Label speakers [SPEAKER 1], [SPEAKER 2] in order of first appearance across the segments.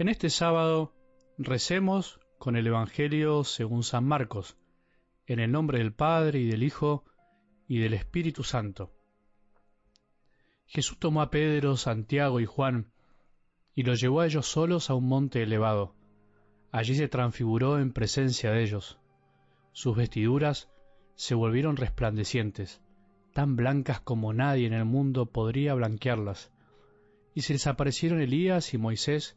[SPEAKER 1] En este sábado recemos con el Evangelio según San Marcos, en el nombre del Padre y del Hijo y del Espíritu Santo. Jesús tomó a Pedro, Santiago y Juan y los llevó a ellos solos a un monte elevado. Allí se transfiguró en presencia de ellos. Sus vestiduras se volvieron resplandecientes, tan blancas como nadie en el mundo podría blanquearlas, y se les aparecieron Elías y Moisés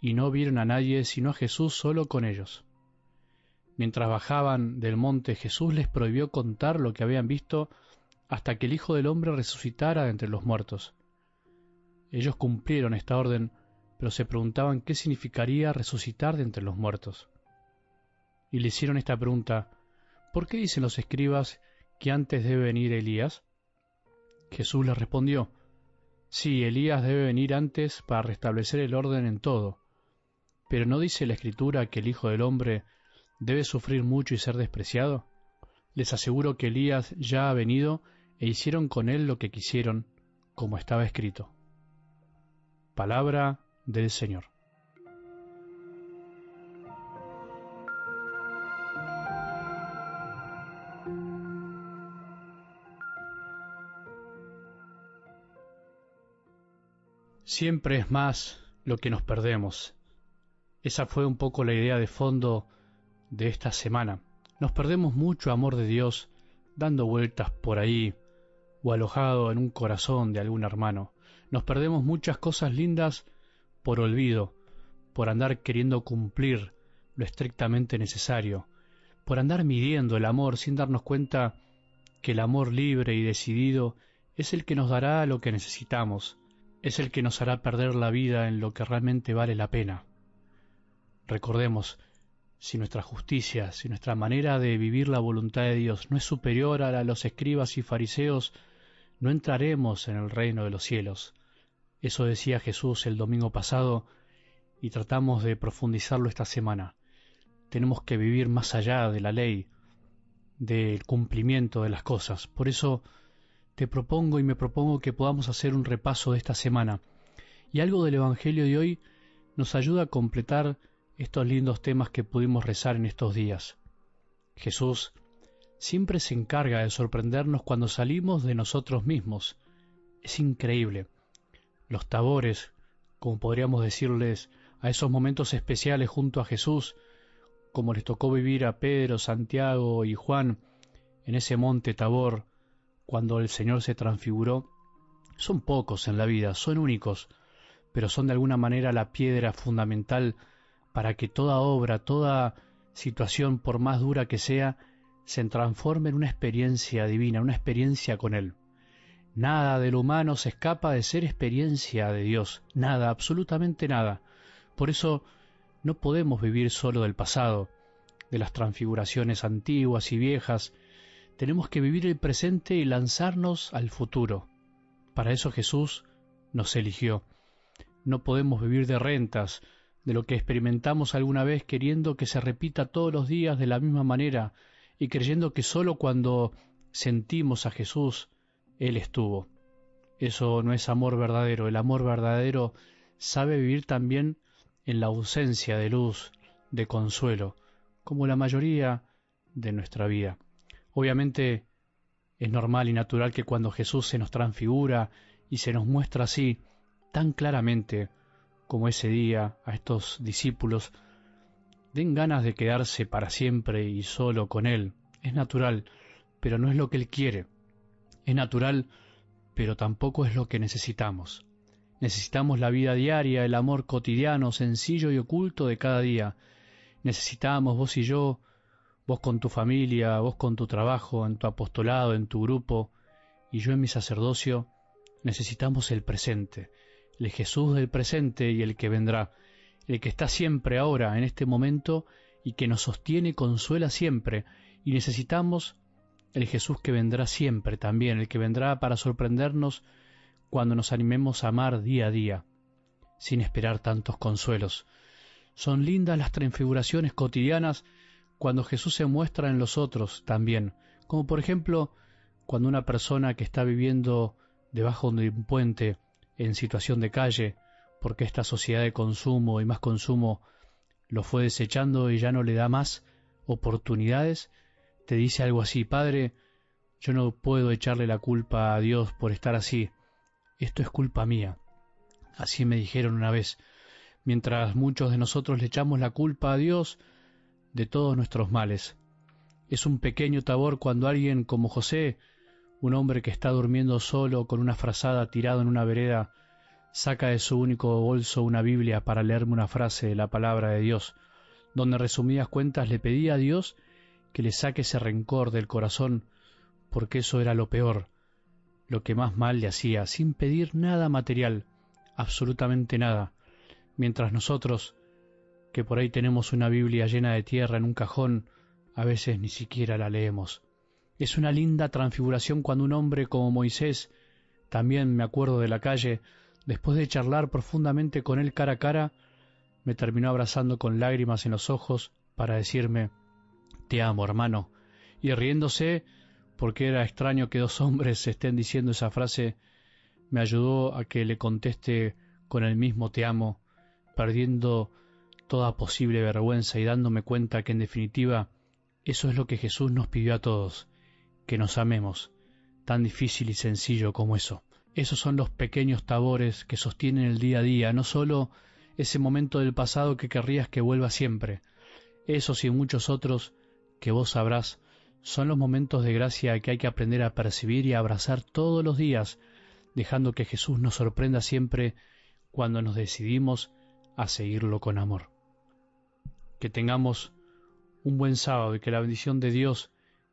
[SPEAKER 1] y no vieron a nadie sino a Jesús solo con ellos. Mientras bajaban del monte Jesús les prohibió contar lo que habían visto hasta que el Hijo del Hombre resucitara de entre los muertos. Ellos cumplieron esta orden, pero se preguntaban qué significaría resucitar de entre los muertos. Y le hicieron esta pregunta, ¿por qué dicen los escribas que antes debe venir Elías? Jesús les respondió, Sí, Elías debe venir antes para restablecer el orden en todo. Pero ¿no dice la Escritura que el Hijo del Hombre debe sufrir mucho y ser despreciado? Les aseguro que Elías ya ha venido e hicieron con él lo que quisieron, como estaba escrito. Palabra del Señor. Siempre es más lo que nos perdemos. Esa fue un poco la idea de fondo de esta semana. Nos perdemos mucho amor de Dios dando vueltas por ahí o alojado en un corazón de algún hermano. Nos perdemos muchas cosas lindas por olvido, por andar queriendo cumplir lo estrictamente necesario, por andar midiendo el amor sin darnos cuenta que el amor libre y decidido es el que nos dará lo que necesitamos, es el que nos hará perder la vida en lo que realmente vale la pena. Recordemos, si nuestra justicia, si nuestra manera de vivir la voluntad de Dios no es superior a la de los escribas y fariseos, no entraremos en el reino de los cielos. Eso decía Jesús el domingo pasado y tratamos de profundizarlo esta semana. Tenemos que vivir más allá de la ley, del cumplimiento de las cosas. Por eso te propongo y me propongo que podamos hacer un repaso de esta semana. Y algo del Evangelio de hoy nos ayuda a completar estos lindos temas que pudimos rezar en estos días. Jesús siempre se encarga de sorprendernos cuando salimos de nosotros mismos. Es increíble. Los tabores, como podríamos decirles a esos momentos especiales junto a Jesús, como les tocó vivir a Pedro, Santiago y Juan en ese monte Tabor, cuando el Señor se transfiguró, son pocos en la vida, son únicos, pero son de alguna manera la piedra fundamental para que toda obra, toda situación, por más dura que sea, se transforme en una experiencia divina, una experiencia con Él. Nada de lo humano se escapa de ser experiencia de Dios, nada, absolutamente nada. Por eso no podemos vivir solo del pasado, de las transfiguraciones antiguas y viejas, tenemos que vivir el presente y lanzarnos al futuro. Para eso Jesús nos eligió. No podemos vivir de rentas, de lo que experimentamos alguna vez queriendo que se repita todos los días de la misma manera y creyendo que sólo cuando sentimos a Jesús, Él estuvo. Eso no es amor verdadero. El amor verdadero sabe vivir también en la ausencia de luz, de consuelo, como la mayoría de nuestra vida. Obviamente es normal y natural que cuando Jesús se nos transfigura y se nos muestra así, tan claramente como ese día a estos discípulos, den ganas de quedarse para siempre y solo con Él. Es natural, pero no es lo que Él quiere. Es natural, pero tampoco es lo que necesitamos. Necesitamos la vida diaria, el amor cotidiano, sencillo y oculto de cada día. Necesitamos, vos y yo, vos con tu familia, vos con tu trabajo, en tu apostolado, en tu grupo, y yo en mi sacerdocio, necesitamos el presente, el Jesús del presente y el que vendrá, el que está siempre ahora, en este momento, y que nos sostiene consuela siempre, y necesitamos el Jesús que vendrá siempre también, el que vendrá para sorprendernos cuando nos animemos a amar día a día, sin esperar tantos consuelos. Son lindas las transfiguraciones cotidianas cuando Jesús se muestra en los otros también, como por ejemplo cuando una persona que está viviendo debajo de un puente en situación de calle, porque esta sociedad de consumo y más consumo lo fue desechando y ya no le da más oportunidades, te dice algo así, Padre, yo no puedo echarle la culpa a Dios por estar así, esto es culpa mía. Así me dijeron una vez, mientras muchos de nosotros le echamos la culpa a Dios de todos nuestros males. Es un pequeño tabor cuando alguien como José, un hombre que está durmiendo solo con una frazada tirado en una vereda, saca de su único bolso una Biblia para leerme una frase de la palabra de Dios, donde resumidas cuentas le pedía a Dios que le saque ese rencor del corazón, porque eso era lo peor, lo que más mal le hacía, sin pedir nada material, absolutamente nada, mientras nosotros, que por ahí tenemos una Biblia llena de tierra en un cajón, a veces ni siquiera la leemos. Es una linda transfiguración cuando un hombre como Moisés, también me acuerdo de la calle, después de charlar profundamente con él cara a cara, me terminó abrazando con lágrimas en los ojos para decirme, Te amo, hermano, y riéndose porque era extraño que dos hombres estén diciendo esa frase, me ayudó a que le conteste con el mismo te amo, perdiendo toda posible vergüenza y dándome cuenta que en definitiva eso es lo que Jesús nos pidió a todos, que nos amemos, tan difícil y sencillo como eso. Esos son los pequeños tabores que sostienen el día a día, no solo ese momento del pasado que querrías que vuelva siempre, esos y muchos otros que vos sabrás son los momentos de gracia que hay que aprender a percibir y a abrazar todos los días, dejando que Jesús nos sorprenda siempre cuando nos decidimos a seguirlo con amor. Que tengamos un buen sábado y que la bendición de Dios,